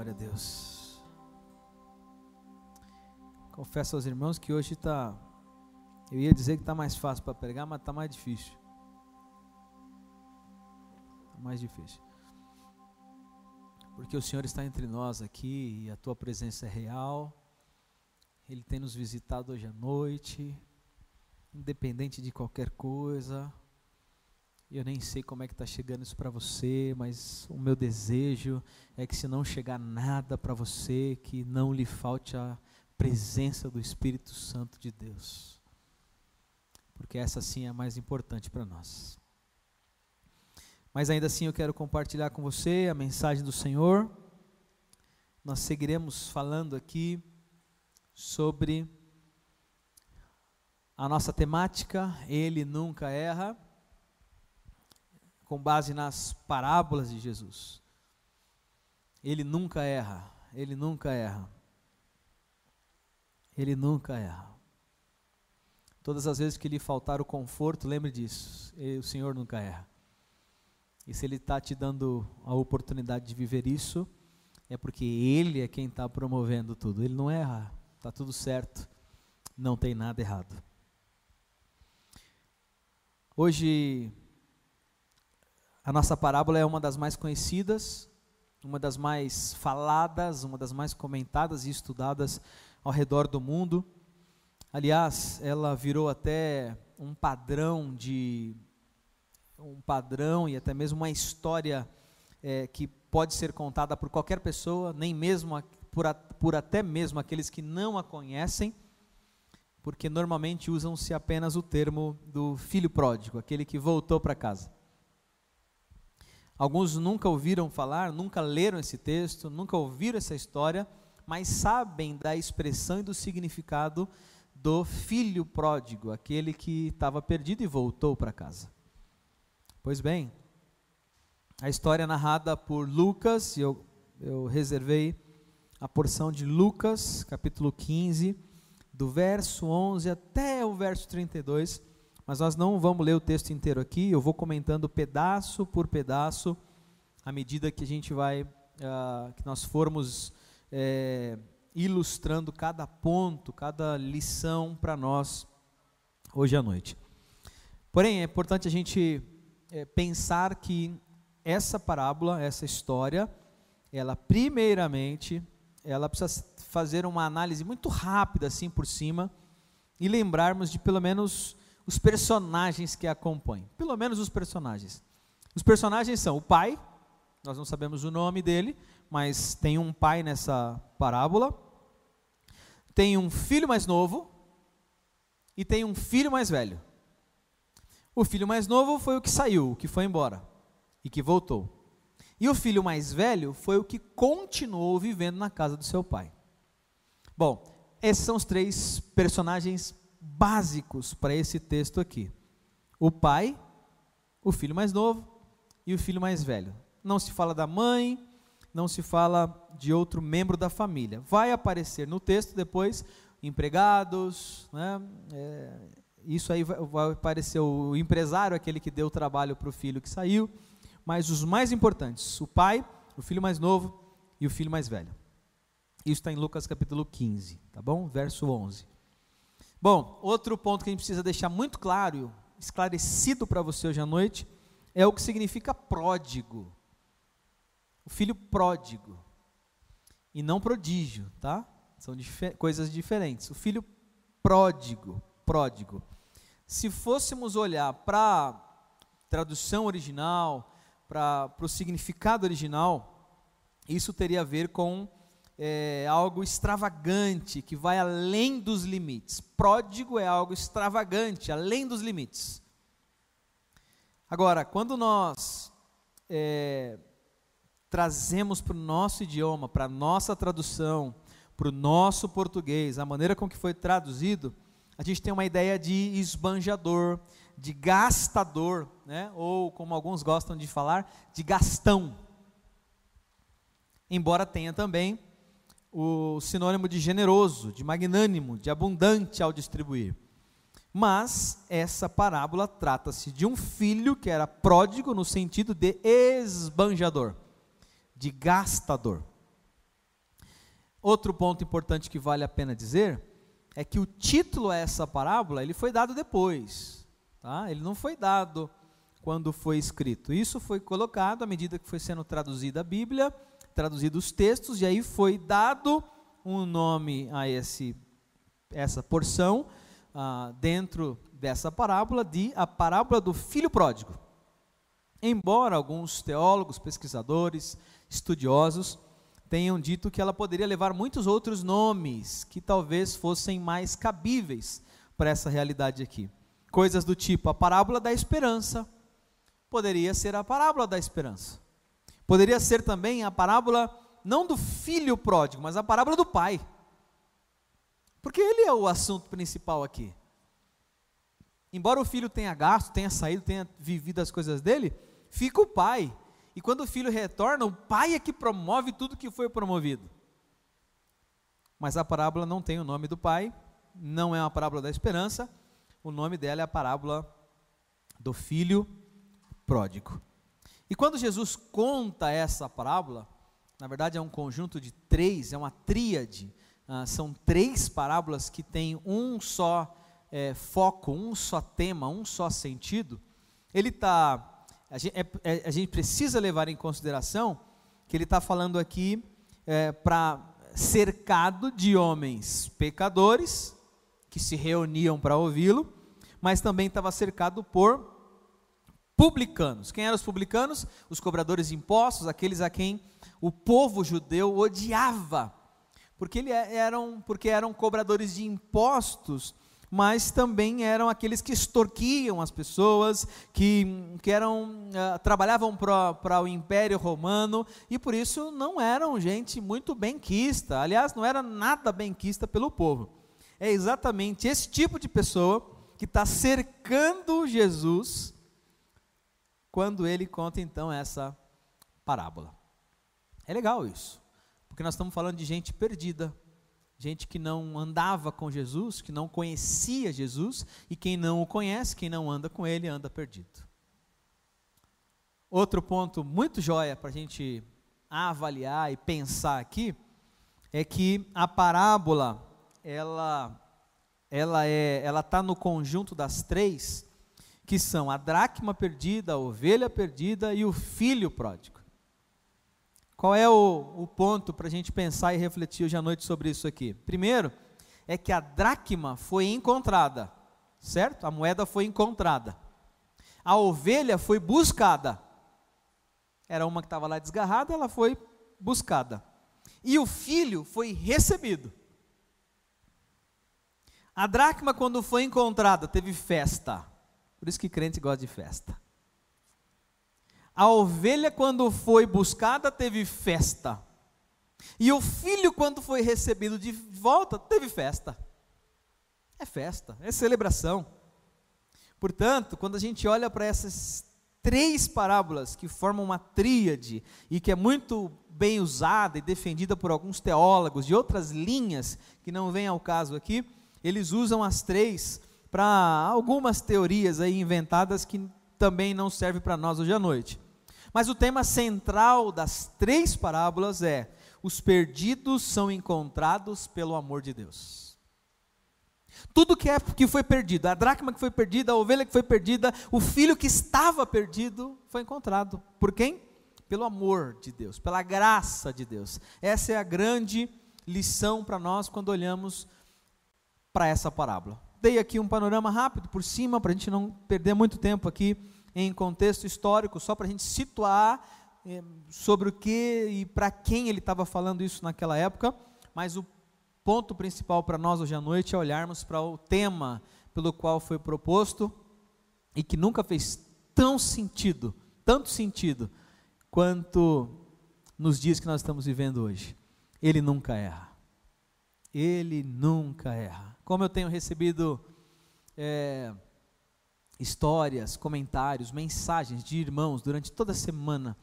Glória a Deus. Confesso aos irmãos que hoje está. Eu ia dizer que está mais fácil para pregar, mas está mais difícil. Está mais difícil. Porque o Senhor está entre nós aqui e a tua presença é real. Ele tem nos visitado hoje à noite, independente de qualquer coisa. Eu nem sei como é que está chegando isso para você, mas o meu desejo é que se não chegar nada para você, que não lhe falte a presença do Espírito Santo de Deus. Porque essa sim é a mais importante para nós. Mas ainda assim eu quero compartilhar com você a mensagem do Senhor. Nós seguiremos falando aqui sobre a nossa temática, Ele nunca erra com base nas parábolas de Jesus. Ele nunca erra, ele nunca erra. Ele nunca erra. Todas as vezes que lhe faltar o conforto, lembre disso, o Senhor nunca erra. E se Ele está te dando a oportunidade de viver isso, é porque Ele é quem está promovendo tudo. Ele não erra, está tudo certo, não tem nada errado. Hoje a nossa parábola é uma das mais conhecidas, uma das mais faladas, uma das mais comentadas e estudadas ao redor do mundo. Aliás, ela virou até um padrão de um padrão e até mesmo uma história é, que pode ser contada por qualquer pessoa, nem mesmo por, por até mesmo aqueles que não a conhecem, porque normalmente usam-se apenas o termo do filho pródigo, aquele que voltou para casa. Alguns nunca ouviram falar, nunca leram esse texto, nunca ouviram essa história, mas sabem da expressão e do significado do filho pródigo, aquele que estava perdido e voltou para casa. Pois bem, a história é narrada por Lucas, e eu, eu reservei a porção de Lucas, capítulo 15, do verso 11 até o verso 32 mas nós não vamos ler o texto inteiro aqui, eu vou comentando pedaço por pedaço, à medida que a gente vai, uh, que nós formos é, ilustrando cada ponto, cada lição para nós hoje à noite. Porém, é importante a gente é, pensar que essa parábola, essa história, ela primeiramente, ela precisa fazer uma análise muito rápida assim por cima e lembrarmos de pelo menos os personagens que acompanham. Pelo menos os personagens. Os personagens são o pai, nós não sabemos o nome dele, mas tem um pai nessa parábola. Tem um filho mais novo e tem um filho mais velho. O filho mais novo foi o que saiu, o que foi embora e que voltou. E o filho mais velho foi o que continuou vivendo na casa do seu pai. Bom, esses são os três personagens básicos para esse texto aqui: o pai, o filho mais novo e o filho mais velho. Não se fala da mãe, não se fala de outro membro da família. Vai aparecer no texto depois empregados, né? É, isso aí vai, vai aparecer o empresário, aquele que deu trabalho para o filho que saiu, mas os mais importantes: o pai, o filho mais novo e o filho mais velho. Isso está em Lucas capítulo 15, tá bom? Verso 11. Bom, outro ponto que a gente precisa deixar muito claro, esclarecido para você hoje à noite, é o que significa pródigo. O filho pródigo. E não prodígio, tá? São coisas diferentes. O filho pródigo, pródigo. Se fôssemos olhar para a tradução original, para o significado original, isso teria a ver com é algo extravagante, que vai além dos limites. Pródigo é algo extravagante, além dos limites. Agora, quando nós é, trazemos para o nosso idioma, para a nossa tradução, para o nosso português, a maneira com que foi traduzido, a gente tem uma ideia de esbanjador, de gastador, né? ou como alguns gostam de falar, de gastão. Embora tenha também o sinônimo de generoso, de magnânimo, de abundante ao distribuir. Mas essa parábola trata-se de um filho que era pródigo no sentido de esbanjador, de gastador. Outro ponto importante que vale a pena dizer é que o título a essa parábola ele foi dado depois, tá? Ele não foi dado quando foi escrito. Isso foi colocado à medida que foi sendo traduzida a Bíblia, traduzidos os textos e aí foi dado um nome a esse essa porção ah, dentro dessa parábola de a parábola do filho pródigo. Embora alguns teólogos, pesquisadores, estudiosos tenham dito que ela poderia levar muitos outros nomes que talvez fossem mais cabíveis para essa realidade aqui. Coisas do tipo a parábola da esperança, poderia ser a parábola da esperança. Poderia ser também a parábola não do filho pródigo, mas a parábola do pai. Porque ele é o assunto principal aqui. Embora o filho tenha gasto, tenha saído, tenha vivido as coisas dele, fica o pai e quando o filho retorna, o pai é que promove tudo que foi promovido. Mas a parábola não tem o nome do pai, não é uma parábola da esperança, o nome dela é a parábola do filho pródigo. E quando Jesus conta essa parábola, na verdade é um conjunto de três, é uma tríade, ah, são três parábolas que têm um só é, foco, um só tema, um só sentido. Ele está a é, é, a gente precisa levar em consideração que ele está falando aqui é, para cercado de homens pecadores que se reuniam para ouvi-lo, mas também estava cercado por publicanos. Quem eram os publicanos? Os cobradores de impostos, aqueles a quem o povo judeu odiava, porque, ele é, eram, porque eram cobradores de impostos mas também eram aqueles que extorquiam as pessoas, que, que eram, uh, trabalhavam para o Império Romano e por isso não eram gente muito benquista. Aliás, não era nada benquista pelo povo. É exatamente esse tipo de pessoa que está cercando Jesus quando ele conta então essa parábola. É legal isso, porque nós estamos falando de gente perdida, gente que não andava com Jesus, que não conhecia Jesus, e quem não o conhece, quem não anda com ele, anda perdido. Outro ponto muito joia para a gente avaliar e pensar aqui é que a parábola ela ela é ela está no conjunto das três que são a dracma perdida, a ovelha perdida e o filho pródigo. Qual é o, o ponto para a gente pensar e refletir hoje à noite sobre isso aqui? Primeiro, é que a dracma foi encontrada, certo? A moeda foi encontrada. A ovelha foi buscada. Era uma que estava lá desgarrada, ela foi buscada. E o filho foi recebido. A dracma, quando foi encontrada, teve festa. Por isso que crente gosta de festa. A ovelha, quando foi buscada, teve festa. E o filho, quando foi recebido de volta, teve festa. É festa, é celebração. Portanto, quando a gente olha para essas três parábolas que formam uma tríade e que é muito bem usada e defendida por alguns teólogos de outras linhas que não vêm ao caso aqui, eles usam as três para algumas teorias aí inventadas que também não servem para nós hoje à noite. Mas o tema central das três parábolas é: os perdidos são encontrados pelo amor de Deus. Tudo que, é, que foi perdido, a dracma que foi perdida, a ovelha que foi perdida, o filho que estava perdido, foi encontrado. Por quem? Pelo amor de Deus, pela graça de Deus. Essa é a grande lição para nós quando olhamos para essa parábola. Dei aqui um panorama rápido por cima, para a gente não perder muito tempo aqui em contexto histórico, só para a gente situar eh, sobre o que e para quem ele estava falando isso naquela época, mas o ponto principal para nós hoje à noite é olharmos para o tema pelo qual foi proposto e que nunca fez tão sentido, tanto sentido, quanto nos dias que nós estamos vivendo hoje. Ele nunca erra. Ele nunca erra. Como eu tenho recebido. É, histórias, comentários, mensagens de irmãos durante toda a semana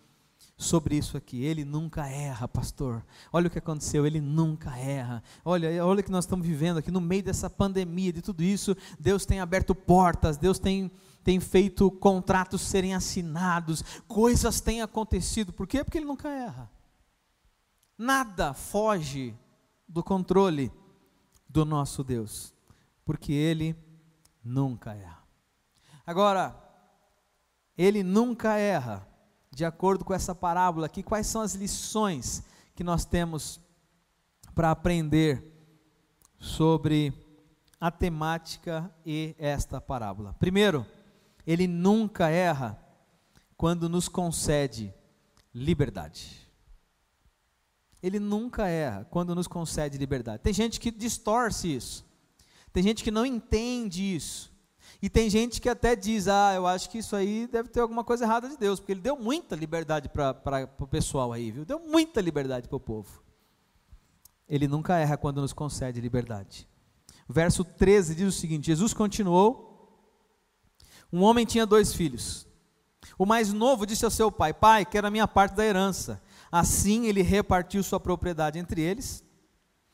sobre isso aqui. Ele nunca erra, pastor. Olha o que aconteceu, ele nunca erra. Olha, olha o que nós estamos vivendo aqui no meio dessa pandemia, de tudo isso. Deus tem aberto portas, Deus tem, tem feito contratos serem assinados, coisas têm acontecido. Por quê? Porque ele nunca erra. Nada foge do controle do nosso Deus, porque Ele nunca erra. Agora, Ele nunca erra, de acordo com essa parábola aqui, quais são as lições que nós temos para aprender sobre a temática e esta parábola? Primeiro, Ele nunca erra quando nos concede liberdade. Ele nunca erra quando nos concede liberdade. Tem gente que distorce isso. Tem gente que não entende isso. E tem gente que até diz: Ah, eu acho que isso aí deve ter alguma coisa errada de Deus, porque Ele deu muita liberdade para o pessoal aí, viu? Deu muita liberdade para o povo. Ele nunca erra quando nos concede liberdade. verso 13 diz o seguinte: Jesus continuou. Um homem tinha dois filhos. O mais novo disse ao seu pai: Pai, quero a minha parte da herança. Assim ele repartiu sua propriedade entre eles.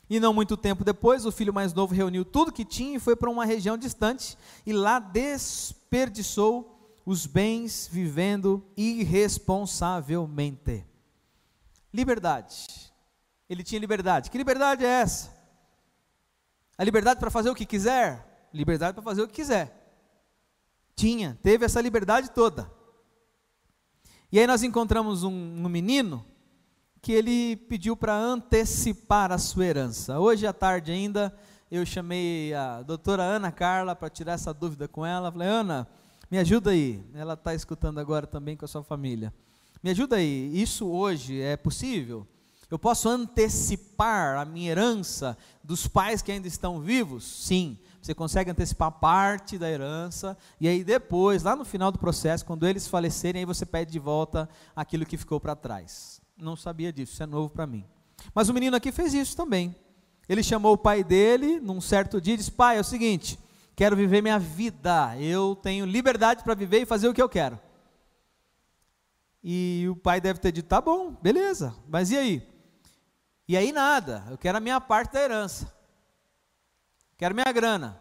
E não muito tempo depois, o filho mais novo reuniu tudo que tinha e foi para uma região distante e lá desperdiçou os bens vivendo irresponsavelmente. Liberdade. Ele tinha liberdade. Que liberdade é essa? A liberdade para fazer o que quiser? Liberdade para fazer o que quiser. Tinha, teve essa liberdade toda. E aí nós encontramos um, um menino que ele pediu para antecipar a sua herança. Hoje à tarde ainda eu chamei a doutora Ana Carla para tirar essa dúvida com ela. Falei, Ana, me ajuda aí. Ela está escutando agora também com a sua família. Me ajuda aí. Isso hoje é possível? Eu posso antecipar a minha herança dos pais que ainda estão vivos? Sim. Você consegue antecipar parte da herança e aí depois, lá no final do processo, quando eles falecerem, aí você pede de volta aquilo que ficou para trás não sabia disso, isso é novo para mim. Mas o menino aqui fez isso também. Ele chamou o pai dele num certo dia e disse: Pai, é o seguinte, quero viver minha vida, eu tenho liberdade para viver e fazer o que eu quero. E o pai deve ter dito: Tá bom, beleza, mas e aí? E aí nada, eu quero a minha parte da herança, quero minha grana,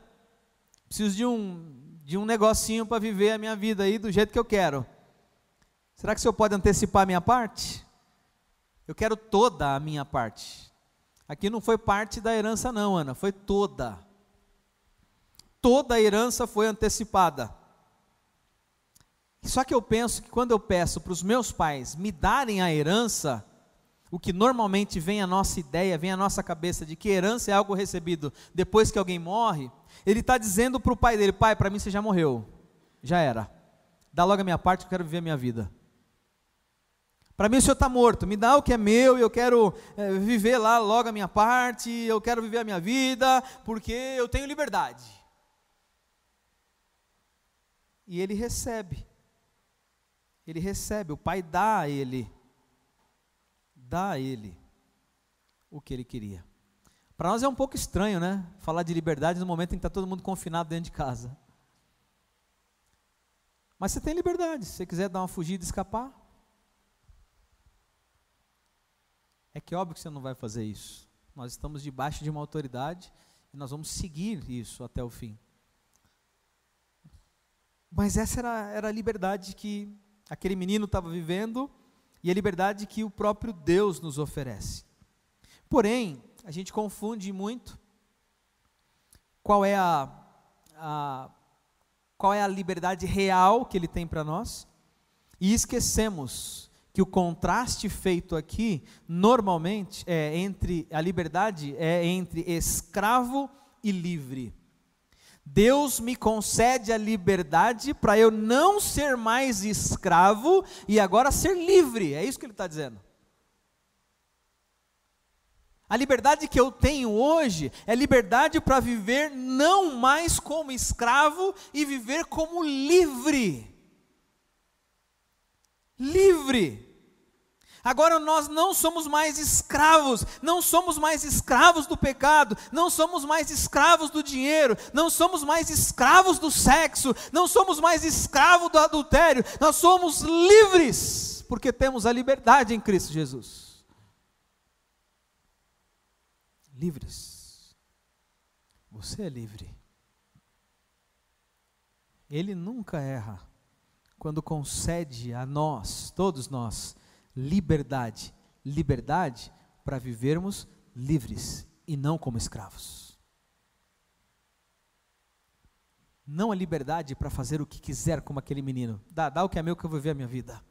preciso de um, de um negocinho para viver a minha vida aí do jeito que eu quero. Será que o senhor pode antecipar a minha parte? Eu quero toda a minha parte. Aqui não foi parte da herança, não, Ana, foi toda. Toda a herança foi antecipada. Só que eu penso que quando eu peço para os meus pais me darem a herança, o que normalmente vem à nossa ideia, vem à nossa cabeça de que herança é algo recebido depois que alguém morre, ele está dizendo para o pai dele: pai, para mim você já morreu, já era, dá logo a minha parte, eu quero viver a minha vida. Para mim o Senhor está morto, me dá o que é meu e eu quero é, viver lá logo a minha parte, eu quero viver a minha vida, porque eu tenho liberdade. E ele recebe, ele recebe, o pai dá a ele, dá a ele o que ele queria. Para nós é um pouco estranho, né? Falar de liberdade no momento em que está todo mundo confinado dentro de casa. Mas você tem liberdade, se você quiser dar uma fugida e escapar, É que é óbvio que você não vai fazer isso. Nós estamos debaixo de uma autoridade e nós vamos seguir isso até o fim. Mas essa era, era a liberdade que aquele menino estava vivendo e a liberdade que o próprio Deus nos oferece. Porém, a gente confunde muito qual é a, a qual é a liberdade real que ele tem para nós e esquecemos que o contraste feito aqui, normalmente, é entre a liberdade é entre escravo e livre. Deus me concede a liberdade para eu não ser mais escravo e agora ser livre. É isso que ele está dizendo. A liberdade que eu tenho hoje é liberdade para viver não mais como escravo e viver como livre livre. Agora nós não somos mais escravos, não somos mais escravos do pecado, não somos mais escravos do dinheiro, não somos mais escravos do sexo, não somos mais escravos do adultério, nós somos livres, porque temos a liberdade em Cristo Jesus. Livres. Você é livre. Ele nunca erra quando concede a nós, todos nós, liberdade, liberdade para vivermos livres e não como escravos. Não a liberdade para fazer o que quiser como aquele menino. Dá, dá o que é meu que eu vou viver a minha vida.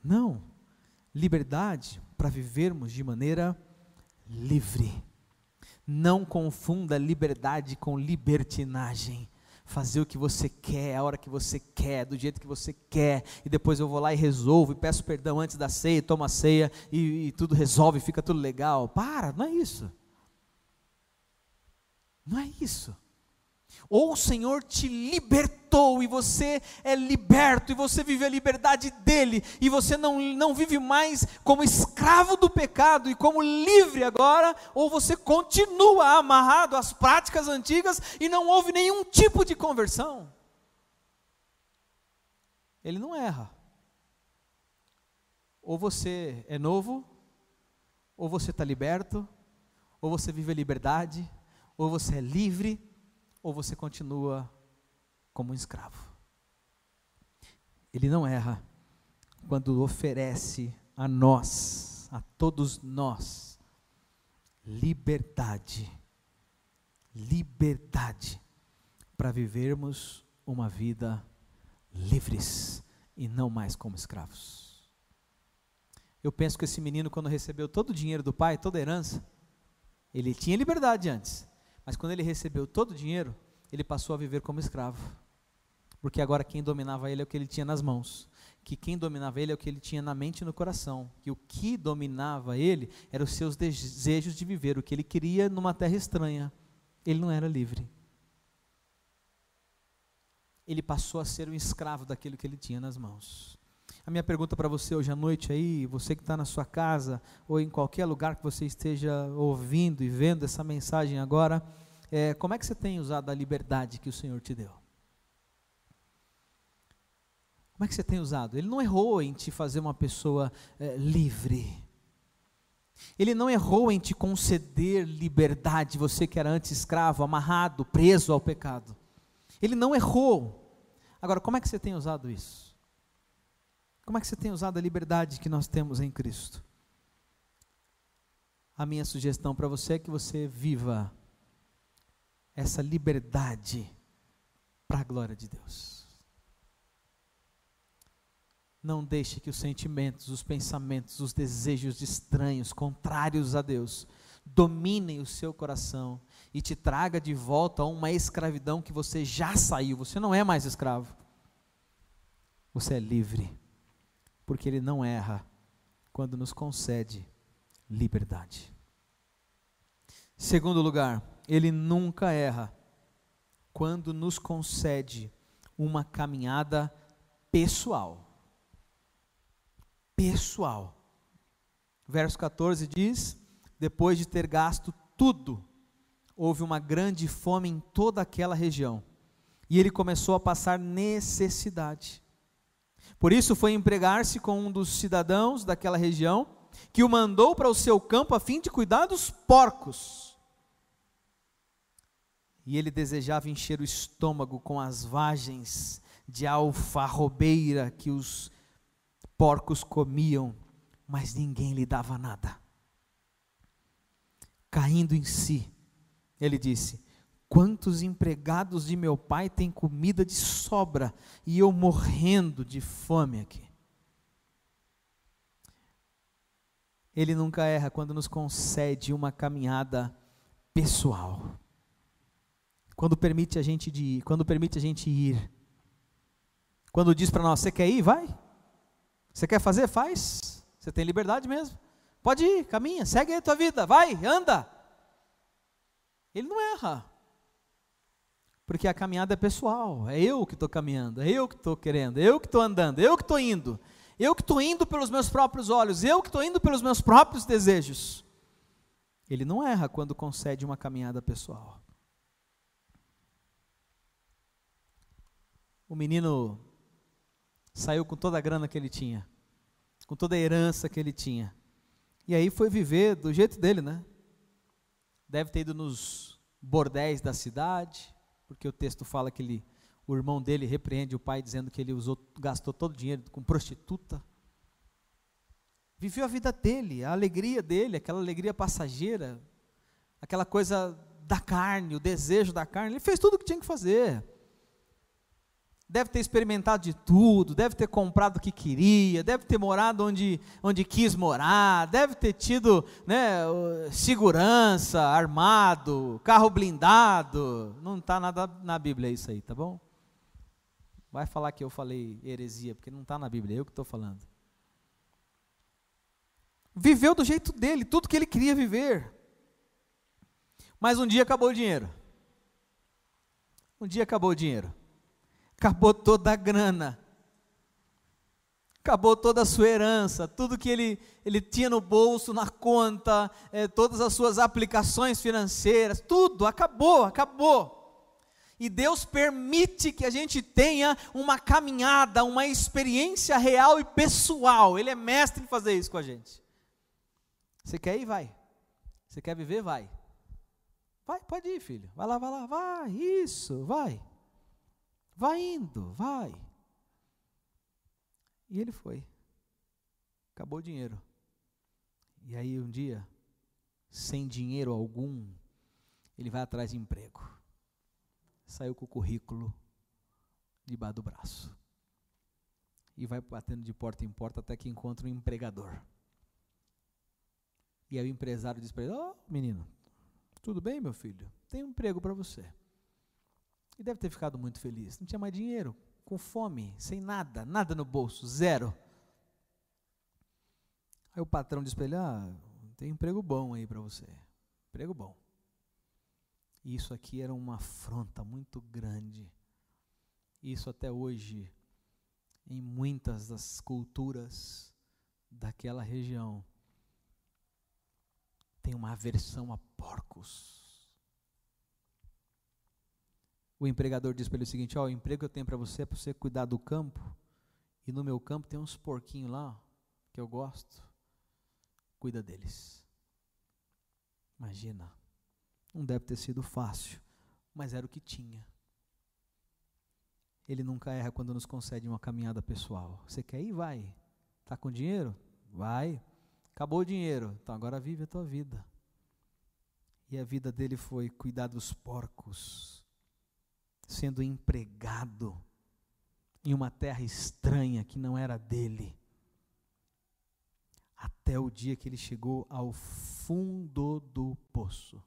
Não. Liberdade para vivermos de maneira livre. Não confunda liberdade com libertinagem fazer o que você quer, a hora que você quer, do jeito que você quer, e depois eu vou lá e resolvo, e peço perdão antes da ceia, tomo a ceia, e, e tudo resolve, fica tudo legal. Para, não é isso. Não é isso. Ou o Senhor te libertou e você é liberto e você vive a liberdade dele e você não, não vive mais como escravo do pecado e como livre agora, ou você continua amarrado às práticas antigas e não houve nenhum tipo de conversão. Ele não erra. Ou você é novo, ou você está liberto, ou você vive a liberdade, ou você é livre ou você continua como um escravo. Ele não erra quando oferece a nós, a todos nós, liberdade. Liberdade para vivermos uma vida livres e não mais como escravos. Eu penso que esse menino, quando recebeu todo o dinheiro do pai, toda a herança, ele tinha liberdade antes, mas quando ele recebeu todo o dinheiro, ele passou a viver como escravo. Porque agora quem dominava ele é o que ele tinha nas mãos. Que quem dominava ele é o que ele tinha na mente e no coração. Que o que dominava ele eram os seus desejos de viver, o que ele queria numa terra estranha. Ele não era livre. Ele passou a ser um escravo daquilo que ele tinha nas mãos. A minha pergunta para você hoje à noite aí, você que está na sua casa ou em qualquer lugar que você esteja ouvindo e vendo essa mensagem agora, é, como é que você tem usado a liberdade que o Senhor te deu? Como é que você tem usado? Ele não errou em te fazer uma pessoa é, livre. Ele não errou em te conceder liberdade, você que era antes escravo, amarrado, preso ao pecado. Ele não errou. Agora, como é que você tem usado isso? Como é que você tem usado a liberdade que nós temos em Cristo? A minha sugestão para você é que você viva essa liberdade para a glória de Deus. Não deixe que os sentimentos, os pensamentos, os desejos estranhos, contrários a Deus, dominem o seu coração e te traga de volta a uma escravidão que você já saiu. Você não é mais escravo. Você é livre, porque Ele não erra quando nos concede liberdade. Segundo lugar, ele nunca erra quando nos concede uma caminhada pessoal. Pessoal. Verso 14 diz: Depois de ter gasto tudo, houve uma grande fome em toda aquela região, e ele começou a passar necessidade. Por isso foi empregar-se com um dos cidadãos daquela região, que o mandou para o seu campo a fim de cuidar dos porcos e ele desejava encher o estômago com as vagens de alfarrobeira que os porcos comiam, mas ninguém lhe dava nada. Caindo em si, ele disse: Quantos empregados de meu pai têm comida de sobra e eu morrendo de fome aqui? Ele nunca erra quando nos concede uma caminhada pessoal quando permite a gente de ir, quando permite a gente ir. Quando diz para nós, você quer ir? Vai. Você quer fazer? Faz. Você tem liberdade mesmo. Pode ir, caminha, segue aí a tua vida, vai, anda. Ele não erra. Porque a caminhada é pessoal, é eu que estou caminhando, é eu que estou querendo, é eu que estou andando, é eu que estou indo, eu que estou indo pelos meus próprios olhos, eu que estou indo pelos meus próprios desejos. Ele não erra quando concede uma caminhada pessoal. o menino saiu com toda a grana que ele tinha, com toda a herança que ele tinha. E aí foi viver do jeito dele, né? Deve ter ido nos bordéis da cidade, porque o texto fala que ele, o irmão dele repreende o pai dizendo que ele usou, gastou todo o dinheiro com prostituta. Viveu a vida dele, a alegria dele, aquela alegria passageira, aquela coisa da carne, o desejo da carne. Ele fez tudo o que tinha que fazer. Deve ter experimentado de tudo, deve ter comprado o que queria, deve ter morado onde, onde quis morar, deve ter tido né, segurança, armado, carro blindado. Não está nada na Bíblia isso aí, tá bom? Vai falar que eu falei heresia, porque não está na Bíblia, é eu que estou falando. Viveu do jeito dele, tudo que ele queria viver. Mas um dia acabou o dinheiro. Um dia acabou o dinheiro. Acabou toda a grana. Acabou toda a sua herança, tudo que ele, ele tinha no bolso, na conta, é, todas as suas aplicações financeiras, tudo, acabou, acabou. E Deus permite que a gente tenha uma caminhada, uma experiência real e pessoal. Ele é mestre em fazer isso com a gente. Você quer ir? Vai. Você quer viver? Vai. Vai, pode ir, filho. Vai lá, vai lá, vai. Isso, vai. Vai indo, vai. E ele foi. Acabou o dinheiro. E aí um dia, sem dinheiro algum, ele vai atrás de emprego. Saiu com o currículo debaixo do braço. E vai batendo de porta em porta até que encontra um empregador. E aí o empresário diz para ele: Ó, oh, menino, tudo bem, meu filho? Tem um emprego para você. E deve ter ficado muito feliz. Não tinha mais dinheiro, com fome, sem nada, nada no bolso, zero. Aí o patrão diz para ele: Ah, tem emprego bom aí para você. Emprego bom. E isso aqui era uma afronta muito grande. Isso até hoje, em muitas das culturas daquela região, tem uma aversão a porcos. O empregador diz para ele o seguinte: Ó, o emprego que eu tenho para você é para você cuidar do campo, e no meu campo tem uns porquinhos lá, que eu gosto, cuida deles. Imagina, não deve ter sido fácil, mas era o que tinha. Ele nunca erra quando nos concede uma caminhada pessoal. Você quer ir? Vai. Está com dinheiro? Vai. Acabou o dinheiro, então agora vive a tua vida. E a vida dele foi cuidar dos porcos sendo empregado em uma terra estranha que não era dele. Até o dia que ele chegou ao fundo do poço.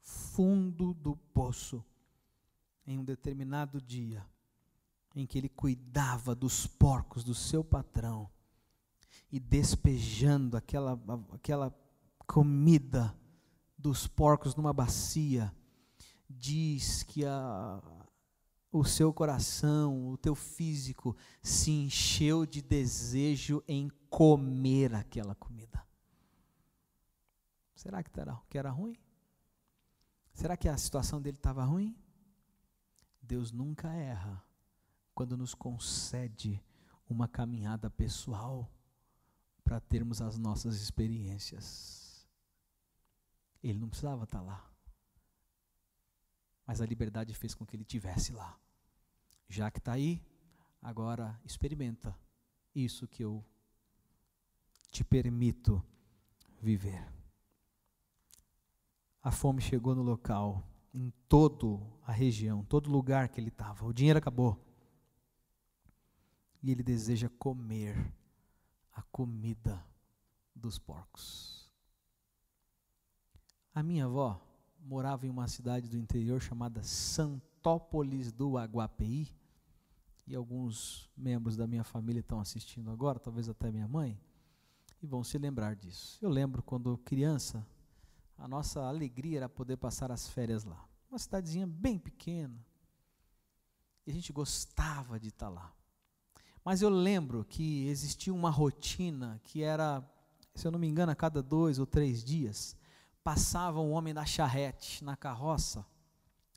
Fundo do poço. Em um determinado dia, em que ele cuidava dos porcos do seu patrão e despejando aquela, aquela comida dos porcos numa bacia diz que a, o seu coração, o teu físico se encheu de desejo em comer aquela comida. Será que era, que era ruim? Será que a situação dele estava ruim? Deus nunca erra quando nos concede uma caminhada pessoal para termos as nossas experiências. Ele não precisava estar lá mas a liberdade fez com que ele tivesse lá. Já que está aí, agora experimenta isso que eu te permito viver. A fome chegou no local, em toda a região, todo lugar que ele estava. O dinheiro acabou. E ele deseja comer a comida dos porcos. A minha avó, morava em uma cidade do interior chamada Santópolis do Aguapeí, e alguns membros da minha família estão assistindo agora, talvez até minha mãe, e vão se lembrar disso. Eu lembro quando criança, a nossa alegria era poder passar as férias lá. Uma cidadezinha bem pequena. E a gente gostava de estar lá. Mas eu lembro que existia uma rotina que era, se eu não me engano, a cada dois ou três dias, passava um homem na charrete, na carroça,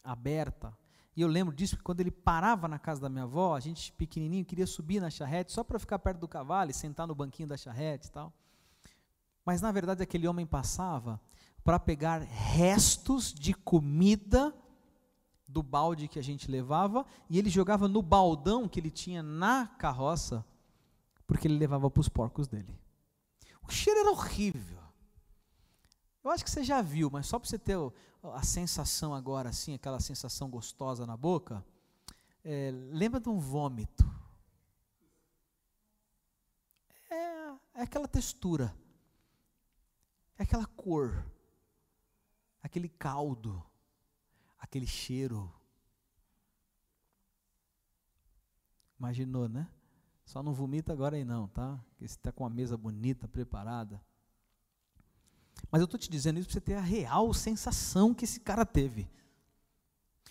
aberta. E eu lembro disso, porque quando ele parava na casa da minha avó, a gente pequenininho queria subir na charrete só para ficar perto do cavalo e sentar no banquinho da charrete e tal. Mas na verdade aquele homem passava para pegar restos de comida do balde que a gente levava e ele jogava no baldão que ele tinha na carroça, porque ele levava para os porcos dele. O cheiro era horrível. Eu acho que você já viu, mas só para você ter a sensação agora, assim, aquela sensação gostosa na boca. É, lembra de um vômito? É, é aquela textura, é aquela cor, aquele caldo, aquele cheiro. Imaginou, né? Só não vomita agora aí não, tá? Porque você está com uma mesa bonita, preparada. Mas eu estou te dizendo isso para você ter a real sensação que esse cara teve.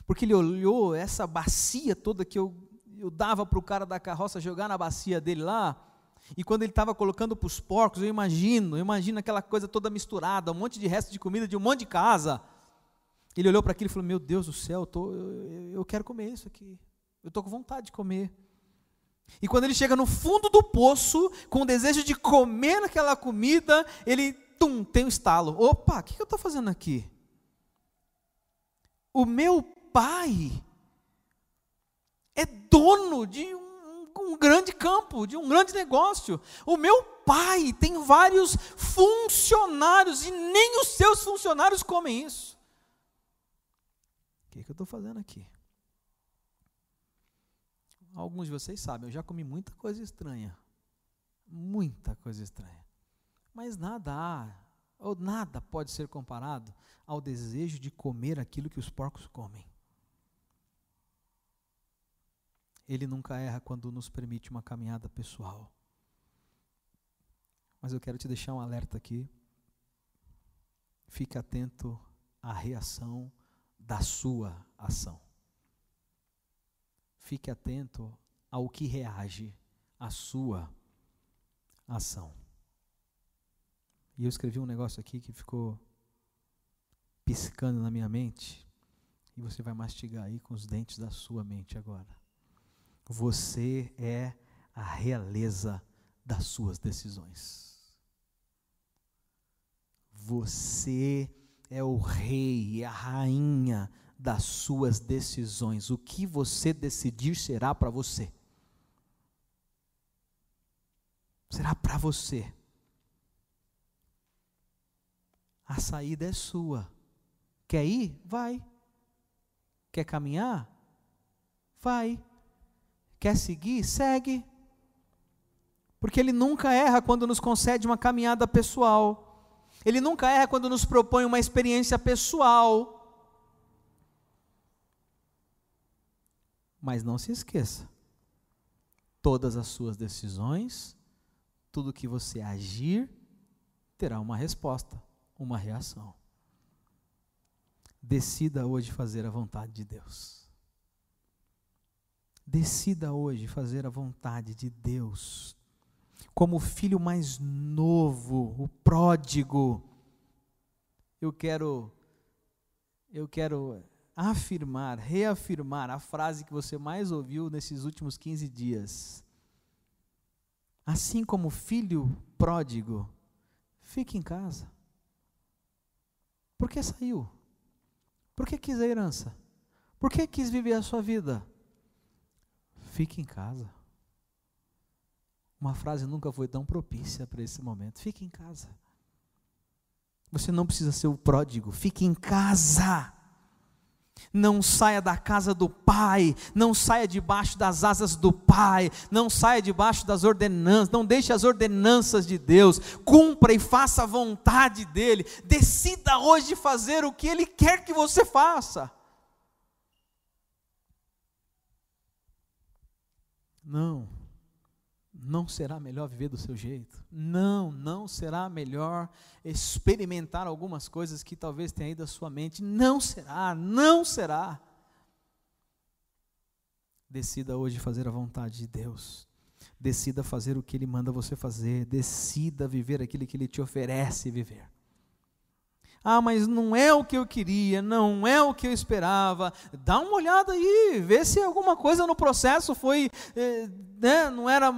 Porque ele olhou essa bacia toda que eu, eu dava para o cara da carroça jogar na bacia dele lá, e quando ele estava colocando para os porcos, eu imagino, eu imagino aquela coisa toda misturada, um monte de resto de comida de um monte de casa. Ele olhou para aquilo e falou: Meu Deus do céu, eu, tô, eu, eu quero comer isso aqui. Eu estou com vontade de comer. E quando ele chega no fundo do poço, com o desejo de comer aquela comida, ele tum, tem um estalo. Opa, o que, eu estou fazendo aqui? O meu pai é dono de um, um grande campo, de um grande negócio. O meu pai tem vários funcionários e nem os seus funcionários comem isso. O que, que eu estou fazendo aqui? Alguns de vocês sabem, eu já comi muita coisa estranha. Muita coisa estranha. Mas nada há, ou nada pode ser comparado ao desejo de comer aquilo que os porcos comem. Ele nunca erra quando nos permite uma caminhada pessoal. Mas eu quero te deixar um alerta aqui. Fique atento à reação da sua ação. Fique atento ao que reage à sua ação. E eu escrevi um negócio aqui que ficou piscando na minha mente. E você vai mastigar aí com os dentes da sua mente agora. Você é a realeza das suas decisões. Você é o rei, a rainha das suas decisões. O que você decidir será para você. Será para você. A saída é sua. Quer ir? Vai. Quer caminhar? Vai. Quer seguir? Segue. Porque Ele nunca erra quando nos concede uma caminhada pessoal. Ele nunca erra quando nos propõe uma experiência pessoal. Mas não se esqueça: todas as suas decisões, tudo que você agir, terá uma resposta, uma reação. Decida hoje fazer a vontade de Deus. Decida hoje fazer a vontade de Deus. Como o filho mais novo, o pródigo, eu quero eu quero afirmar, reafirmar a frase que você mais ouviu nesses últimos 15 dias. Assim como filho pródigo, fique em casa. Por que saiu? Por que quis a herança? Por que quis viver a sua vida? Fique em casa. Uma frase nunca foi tão propícia para esse momento. Fique em casa. Você não precisa ser o pródigo. Fique em casa. Não saia da casa do Pai, não saia debaixo das asas do Pai, não saia debaixo das ordenanças, não deixe as ordenanças de Deus, cumpra e faça a vontade dEle, decida hoje fazer o que Ele quer que você faça. Não, não será melhor viver do seu jeito. Não, não será melhor experimentar algumas coisas que talvez tenha ido da sua mente. Não será, não será. Decida hoje fazer a vontade de Deus. Decida fazer o que Ele manda você fazer. Decida viver aquilo que Ele te oferece viver. Ah, mas não é o que eu queria, não é o que eu esperava. Dá uma olhada aí, vê se alguma coisa no processo foi, eh, né, não era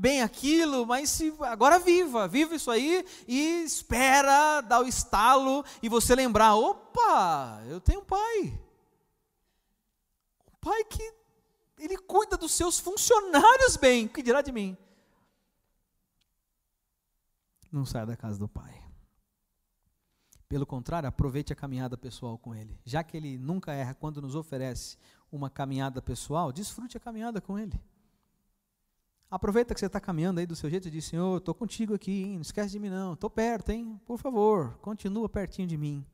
bem aquilo, mas se, agora viva, viva isso aí e espera dar o estalo e você lembrar: opa, eu tenho um pai. Um pai que ele cuida dos seus funcionários bem, o que dirá de mim? Não saia da casa do pai. Pelo contrário, aproveite a caminhada pessoal com Ele. Já que Ele nunca erra quando nos oferece uma caminhada pessoal, desfrute a caminhada com Ele. Aproveita que você está caminhando aí do seu jeito e diz, Senhor, estou contigo aqui, hein? não esquece de mim não, estou perto, hein? Por favor, continua pertinho de mim.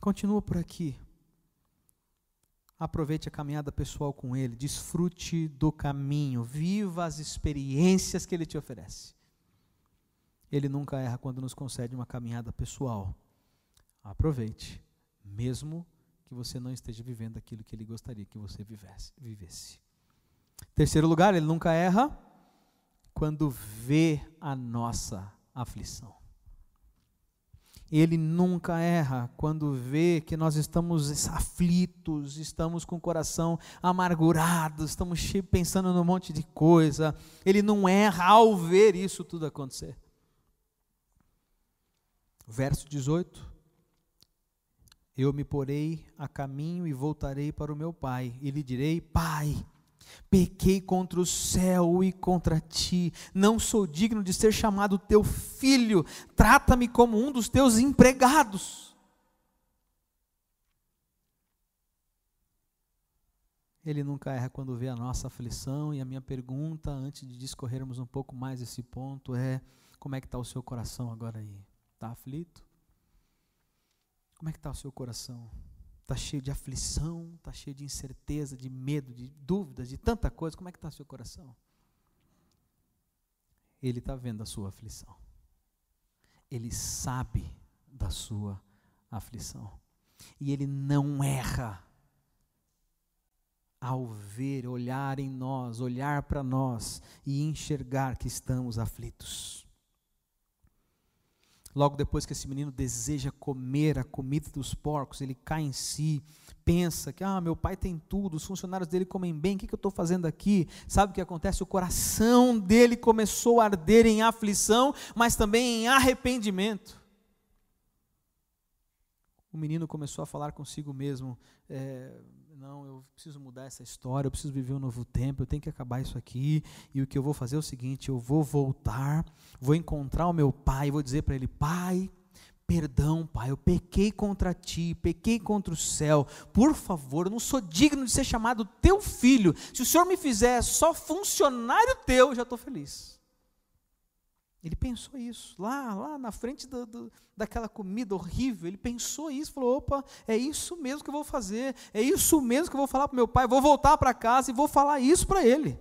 Continua por aqui. Aproveite a caminhada pessoal com Ele, desfrute do caminho, viva as experiências que Ele te oferece. Ele nunca erra quando nos concede uma caminhada pessoal. Aproveite, mesmo que você não esteja vivendo aquilo que Ele gostaria que você vivesse. vivesse. Terceiro lugar, Ele nunca erra quando vê a nossa aflição. Ele nunca erra quando vê que nós estamos aflitos, estamos com o coração amargurado, estamos pensando num monte de coisa. Ele não erra ao ver isso tudo acontecer. Verso 18: Eu me porei a caminho e voltarei para o meu pai, e lhe direi: Pai, Pequei contra o céu e contra ti, não sou digno de ser chamado teu filho, trata-me como um dos teus empregados. Ele nunca erra quando vê a nossa aflição, e a minha pergunta, antes de discorrermos um pouco mais esse ponto, é: como é que está o seu coração agora aí? Está aflito? Como é que está o seu coração? Está cheio de aflição, está cheio de incerteza, de medo, de dúvidas, de tanta coisa, como é que está seu coração? Ele está vendo a sua aflição. Ele sabe da sua aflição. E ele não erra ao ver, olhar em nós, olhar para nós e enxergar que estamos aflitos. Logo depois que esse menino deseja comer a comida dos porcos, ele cai em si, pensa que, ah, meu pai tem tudo, os funcionários dele comem bem, o que, que eu estou fazendo aqui? Sabe o que acontece? O coração dele começou a arder em aflição, mas também em arrependimento. O menino começou a falar consigo mesmo: é, não, eu preciso mudar essa história, eu preciso viver um novo tempo, eu tenho que acabar isso aqui. E o que eu vou fazer é o seguinte: eu vou voltar, vou encontrar o meu pai vou dizer para ele: Pai, perdão, pai, eu pequei contra ti, pequei contra o céu. Por favor, eu não sou digno de ser chamado teu filho. Se o senhor me fizer só funcionário teu, eu já estou feliz. Ele pensou isso, lá, lá na frente do, do, daquela comida horrível, ele pensou isso, falou, opa, é isso mesmo que eu vou fazer, é isso mesmo que eu vou falar para meu pai, vou voltar para casa e vou falar isso para ele.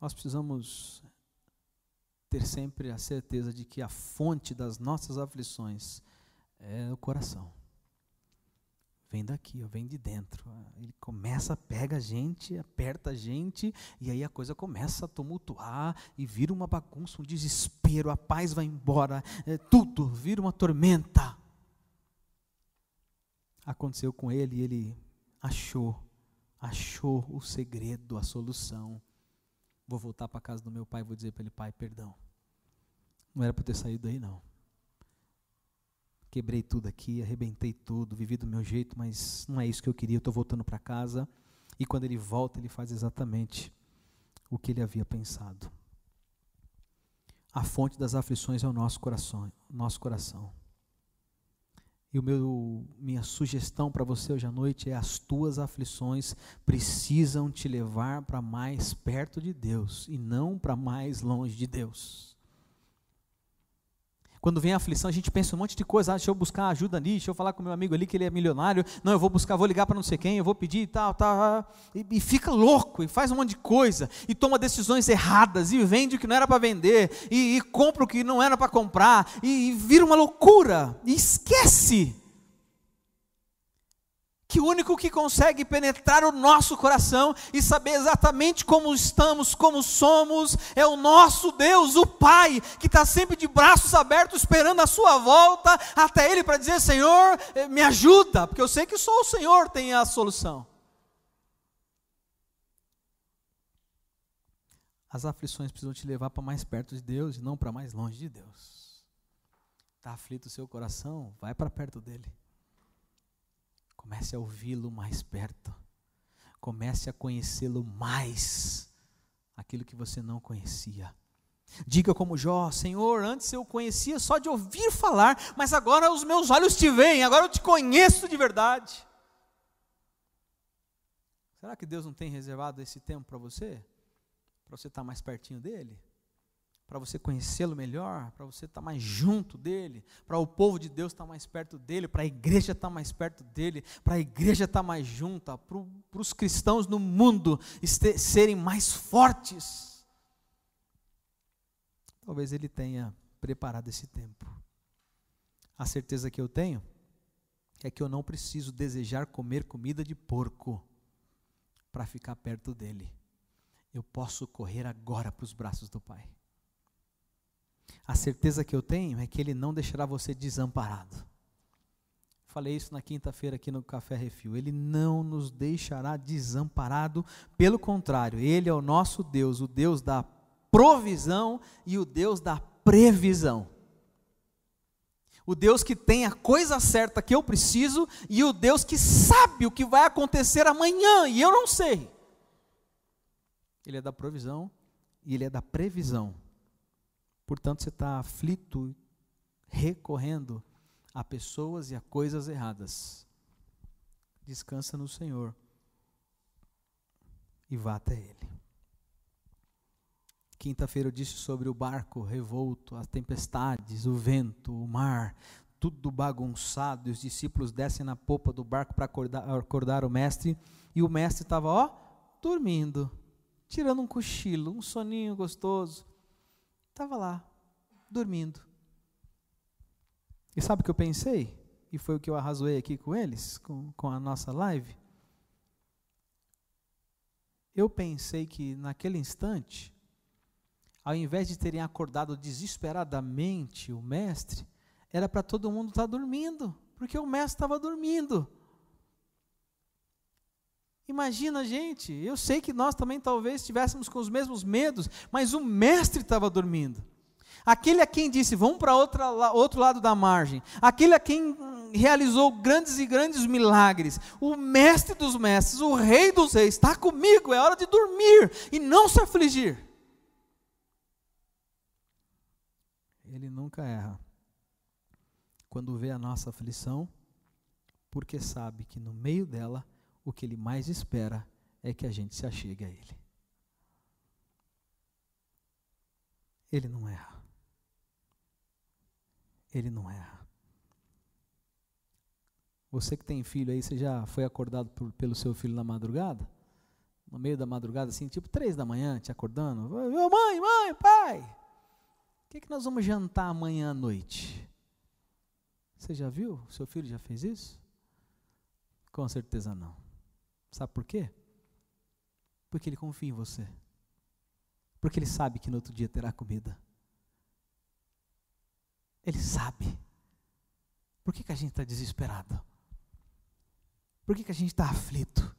Nós precisamos ter sempre a certeza de que a fonte das nossas aflições é o coração vem daqui, ó, vem de dentro. Ele começa, pega a gente, aperta a gente, e aí a coisa começa a tumultuar e vira uma bagunça, um desespero, a paz vai embora, é, tudo vira uma tormenta. Aconteceu com ele e ele achou, achou o segredo, a solução. Vou voltar para casa do meu pai e vou dizer para ele, pai, perdão. Não era para ter saído daí não quebrei tudo aqui, arrebentei tudo, vivi do meu jeito, mas não é isso que eu queria, eu estou voltando para casa. E quando ele volta, ele faz exatamente o que ele havia pensado. A fonte das aflições é o nosso coração, nosso coração. E o meu minha sugestão para você hoje à noite é as tuas aflições precisam te levar para mais perto de Deus e não para mais longe de Deus. Quando vem a aflição, a gente pensa um monte de coisa. Ah, deixa eu buscar ajuda ali, deixa eu falar com meu amigo ali que ele é milionário. Não, eu vou buscar, vou ligar para não sei quem, eu vou pedir e tal, tal. E, e, fica louco, e faz um monte de coisa, e toma decisões erradas, e vende o que não era para vender, e, e, compra o que não era para comprar, e, e vira uma loucura, e esquece que o único que consegue penetrar o nosso coração e saber exatamente como estamos, como somos, é o nosso Deus, o Pai, que está sempre de braços abertos esperando a sua volta até Ele para dizer: Senhor, eh, me ajuda, porque eu sei que só o Senhor tem a solução. As aflições precisam te levar para mais perto de Deus e não para mais longe de Deus. Está aflito o seu coração? Vai para perto dele. Comece a ouvi-lo mais perto. Comece a conhecê-lo mais. Aquilo que você não conhecia. Diga como Jó, Senhor, antes eu conhecia só de ouvir falar, mas agora os meus olhos te veem, agora eu te conheço de verdade. Será que Deus não tem reservado esse tempo para você? Para você estar mais pertinho dele? Para você conhecê-lo melhor? Para você estar mais junto dele? Para o povo de Deus estar mais perto dele? Para a igreja estar mais perto dele? Para a igreja estar mais junta? Para, os cristãos no mundo serem mais fortes? talvez ele tenha preparado esse tempo. A certeza que eu tenho é que eu não preciso desejar comer comida de porco para ficar perto dele. Eu posso correr agora para os braços do Pai. A certeza que eu tenho é que Ele não deixará você desamparado. Falei isso na quinta-feira aqui no Café Refil. Ele não nos deixará desamparado, pelo contrário, Ele é o nosso Deus, o Deus da provisão e o Deus da previsão. O Deus que tem a coisa certa que eu preciso e o Deus que sabe o que vai acontecer amanhã e eu não sei. Ele é da provisão e ele é da previsão. Portanto, você está aflito, recorrendo a pessoas e a coisas erradas. Descansa no Senhor e vá até Ele. Quinta-feira eu disse sobre o barco revolto, as tempestades, o vento, o mar, tudo bagunçado, e os discípulos descem na popa do barco para acordar, acordar o mestre, e o mestre estava, ó, dormindo, tirando um cochilo, um soninho gostoso. Estava lá, dormindo. E sabe o que eu pensei? E foi o que eu arrazoei aqui com eles, com, com a nossa live. Eu pensei que naquele instante, ao invés de terem acordado desesperadamente o mestre, era para todo mundo estar tá dormindo, porque o mestre estava dormindo. Imagina, gente, eu sei que nós também talvez estivéssemos com os mesmos medos, mas o mestre estava dormindo. Aquele a quem disse, vamos para outro lado da margem. Aquele a quem realizou grandes e grandes milagres. O mestre dos mestres, o rei dos reis, está comigo, é hora de dormir e não se afligir. ele nunca erra. Quando vê a nossa aflição, porque sabe que no meio dela, o que ele mais espera é que a gente se achegue a ele. Ele não erra. Ele não erra. Você que tem filho aí, você já foi acordado por, pelo seu filho na madrugada? No meio da madrugada, assim, tipo três da manhã, te acordando? Mãe, mãe, pai, que, que nós vamos jantar amanhã à noite? Você já viu? Seu filho já fez isso? Com certeza não. Sabe por quê? Porque ele confia em você. Porque ele sabe que no outro dia terá comida. Ele sabe. Por que, que a gente está desesperado? Por que, que a gente está aflito?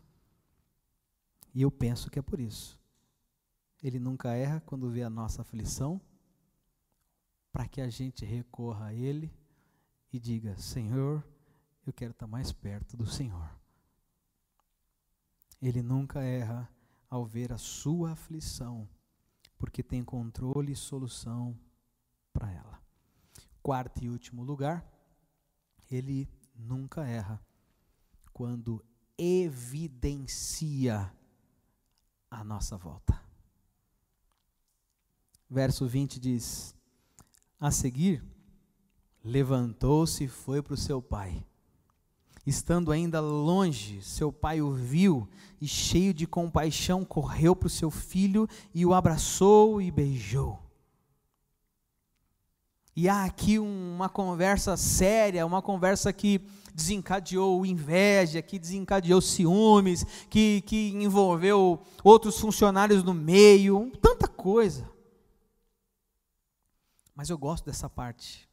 E eu penso que é por isso. Ele nunca erra quando vê a nossa aflição para que a gente recorra a Ele e diga: Senhor, eu quero estar mais perto do Senhor. Ele nunca erra ao ver a sua aflição, porque tem controle e solução para ela. Quarto e último lugar, ele nunca erra quando evidencia a nossa volta. Verso 20 diz: a seguir, levantou-se e foi para o seu pai. Estando ainda longe, seu pai o viu e, cheio de compaixão, correu para o seu filho e o abraçou e beijou. E há aqui uma conversa séria, uma conversa que desencadeou inveja, que desencadeou ciúmes, que, que envolveu outros funcionários no meio, tanta coisa. Mas eu gosto dessa parte.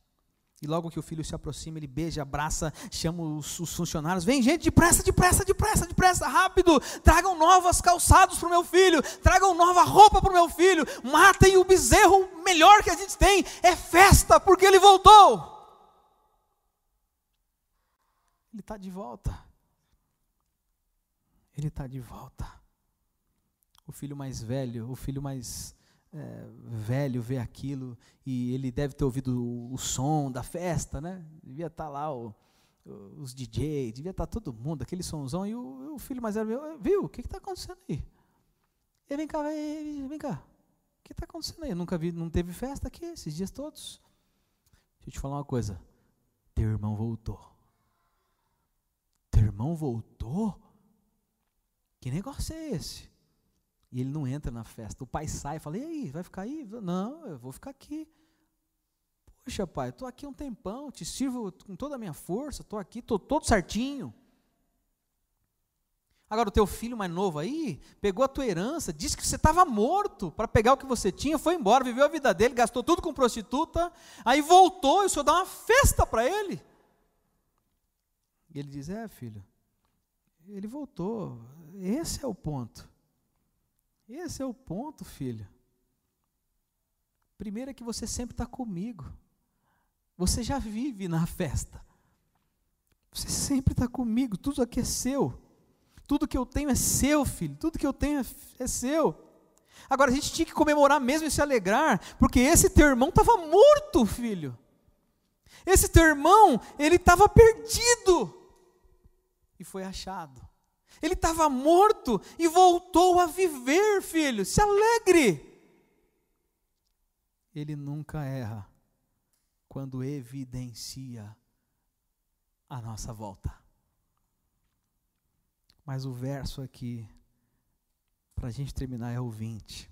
E logo que o filho se aproxima, ele beija, abraça, chama os, os funcionários: vem, gente, depressa, depressa, depressa, depressa, rápido! Tragam novas calçados para o meu filho, tragam nova roupa para o meu filho, matem o bezerro melhor que a gente tem, é festa, porque ele voltou. Ele está de volta. Ele está de volta. O filho mais velho, o filho mais é, velho vê aquilo e ele deve ter ouvido o, o som da festa, né? Devia estar tá lá o, os DJ, devia estar tá todo mundo, aquele somzão, e o, o filho mais velho viu, o que está acontecendo aí? Ele vem cá, vem, vem cá, o que está acontecendo aí? Eu nunca vi, não teve festa aqui esses dias todos. Deixa eu te falar uma coisa, teu irmão voltou. Teu irmão voltou? Que negócio é esse? E ele não entra na festa. O pai sai e fala: E aí, vai ficar aí? Não, eu vou ficar aqui. Poxa, pai, estou aqui um tempão, te sirvo com toda a minha força, estou aqui, estou todo certinho. Agora, o teu filho mais novo aí pegou a tua herança, disse que você estava morto para pegar o que você tinha, foi embora, viveu a vida dele, gastou tudo com prostituta, aí voltou e o senhor dá uma festa para ele. E ele diz: É, filho, ele voltou, esse é o ponto. Esse é o ponto, filho. Primeiro é que você sempre está comigo. Você já vive na festa. Você sempre está comigo. Tudo aqui é seu. Tudo que eu tenho é seu, filho. Tudo que eu tenho é, é seu. Agora a gente tinha que comemorar mesmo e se alegrar, porque esse teu irmão estava morto, filho. Esse teu irmão, ele estava perdido e foi achado. Ele estava morto e voltou a viver, filho. Se alegre. Ele nunca erra quando evidencia a nossa volta. Mas o verso aqui, para a gente terminar, é o 20.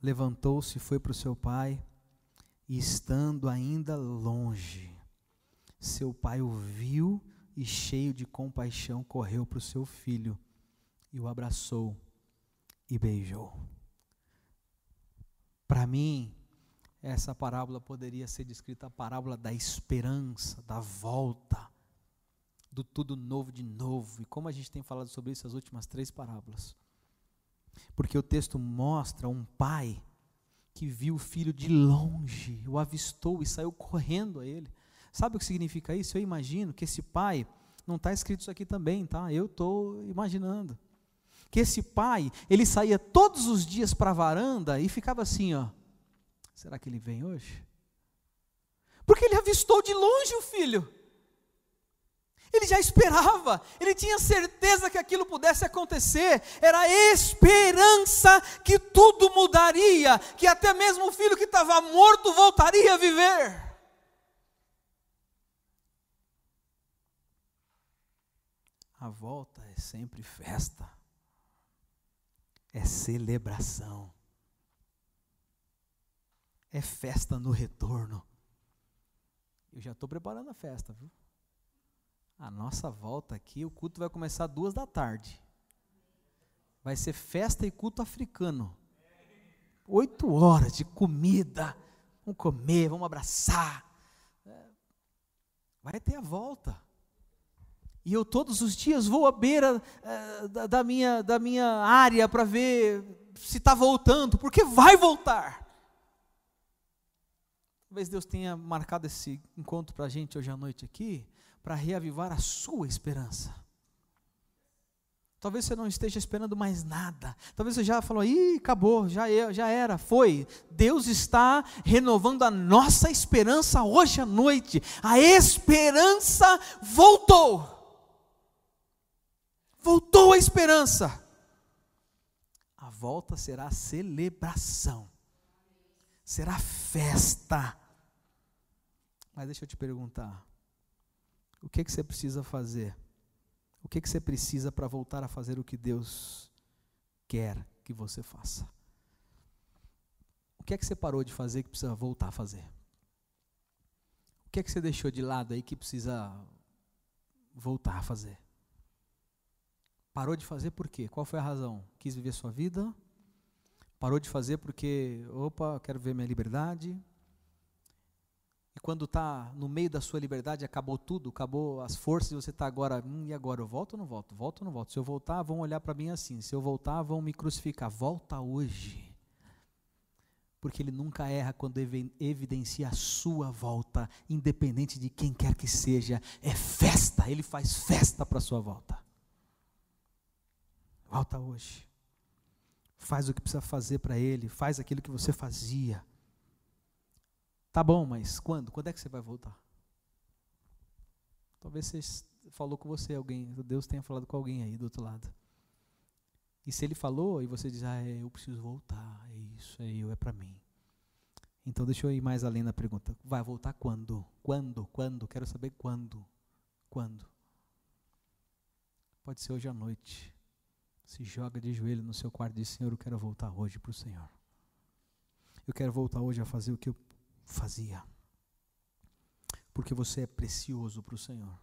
Levantou-se e foi para o seu pai, e estando ainda longe, seu pai o viu e, cheio de compaixão, correu para o seu filho e o abraçou e beijou. Para mim, essa parábola poderia ser descrita a parábola da esperança, da volta, do tudo novo de novo. E como a gente tem falado sobre isso as últimas três parábolas. Porque o texto mostra um pai que viu o filho de longe, o avistou e saiu correndo a ele. Sabe o que significa isso? Eu imagino que esse pai, não está escrito isso aqui também, tá? Eu estou imaginando. Que esse pai, ele saía todos os dias para a varanda e ficava assim, ó. Será que ele vem hoje? Porque ele avistou de longe o filho. Ele já esperava, ele tinha certeza que aquilo pudesse acontecer, era a esperança que tudo mudaria, que até mesmo o filho que estava morto voltaria a viver. A volta é sempre festa, é celebração, é festa no retorno. Eu já estou preparando a festa, viu? A nossa volta aqui, o culto vai começar duas da tarde. Vai ser festa e culto africano. Oito horas de comida. Vamos comer, vamos abraçar. É. Vai ter a volta. E eu todos os dias vou à beira uh, da, da, minha, da minha área para ver se está voltando, porque vai voltar. Talvez Deus tenha marcado esse encontro para a gente hoje à noite aqui, para reavivar a sua esperança. Talvez você não esteja esperando mais nada. Talvez você já falou, ih, acabou, já, é, já era, foi. Deus está renovando a nossa esperança hoje à noite. A esperança voltou. Voltou a esperança. A volta será celebração. Será festa. Mas deixa eu te perguntar. O que, que você precisa fazer? O que, que você precisa para voltar a fazer o que Deus quer que você faça? O que é que você parou de fazer que precisa voltar a fazer? O que é que você deixou de lado aí que precisa voltar a fazer? Parou de fazer por quê? Qual foi a razão? Quis viver sua vida? Parou de fazer porque, opa, quero ver minha liberdade? E quando está no meio da sua liberdade, acabou tudo, acabou as forças, e você está agora, hum, e agora? Eu volto ou não volto? Volto ou não volto? Se eu voltar, vão olhar para mim assim. Se eu voltar, vão me crucificar. Volta hoje. Porque ele nunca erra quando evidencia a sua volta, independente de quem quer que seja. É festa, ele faz festa para a sua volta. Volta hoje. Faz o que precisa fazer para Ele, faz aquilo que você fazia. Tá bom, mas quando? Quando é que você vai voltar? Talvez você falou com você, alguém, Deus tenha falado com alguém aí do outro lado. E se ele falou e você diz, ah, é, eu preciso voltar, é isso, é eu, é para mim. Então deixa eu ir mais além na pergunta. Vai voltar quando? Quando? Quando? Quero saber quando. Quando? Pode ser hoje à noite. Se joga de joelho no seu quarto e diz, Senhor, eu quero voltar hoje para o Senhor. Eu quero voltar hoje a fazer o que eu fazia. Porque você é precioso para o Senhor.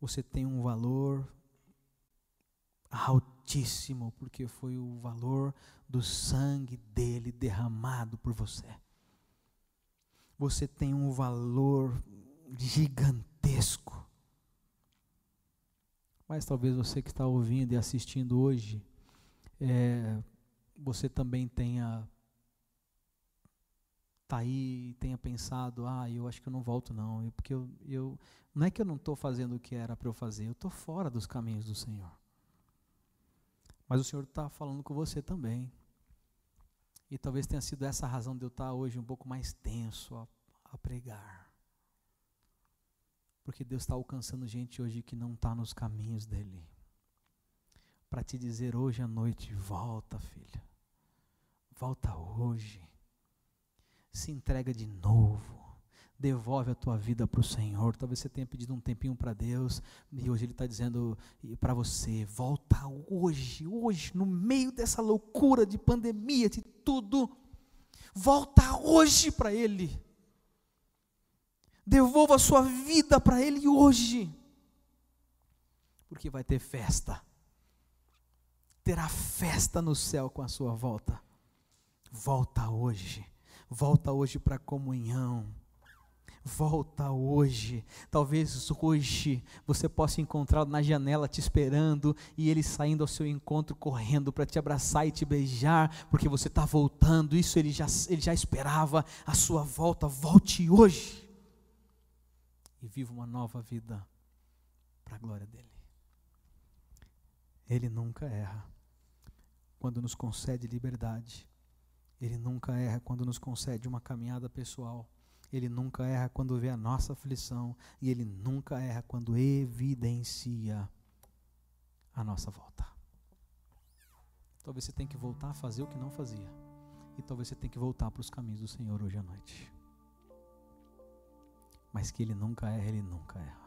Você tem um valor altíssimo, porque foi o valor do sangue dele derramado por você. Você tem um valor gigantesco. Mas talvez você que está ouvindo e assistindo hoje, é, você também tenha tá aí tenha pensado, ah, eu acho que eu não volto não, porque eu, eu não é que eu não estou fazendo o que era para eu fazer, eu estou fora dos caminhos do Senhor. Mas o Senhor está falando com você também. E talvez tenha sido essa a razão de eu estar hoje um pouco mais tenso a, a pregar. Porque Deus está alcançando gente hoje que não está nos caminhos dEle. Para te dizer hoje à noite: volta, filha. Volta hoje. Se entrega de novo devolve a tua vida para o Senhor. Talvez você tenha pedido um tempinho para Deus e hoje Ele está dizendo para você: volta hoje, hoje, no meio dessa loucura de pandemia, de tudo, volta hoje para Ele. Devolva a sua vida para Ele hoje, porque vai ter festa. Terá festa no céu com a sua volta. Volta hoje, volta hoje para a comunhão Volta hoje. Talvez hoje você possa encontrá-lo na janela te esperando e ele saindo ao seu encontro correndo para te abraçar e te beijar, porque você está voltando. Isso ele já, ele já esperava a sua volta. Volte hoje e viva uma nova vida para a glória dele. Ele nunca erra quando nos concede liberdade. Ele nunca erra quando nos concede uma caminhada pessoal. Ele nunca erra quando vê a nossa aflição e ele nunca erra quando evidencia a nossa volta. Talvez você tenha que voltar a fazer o que não fazia. E talvez você tenha que voltar para os caminhos do Senhor hoje à noite. Mas que ele nunca erra, ele nunca erra.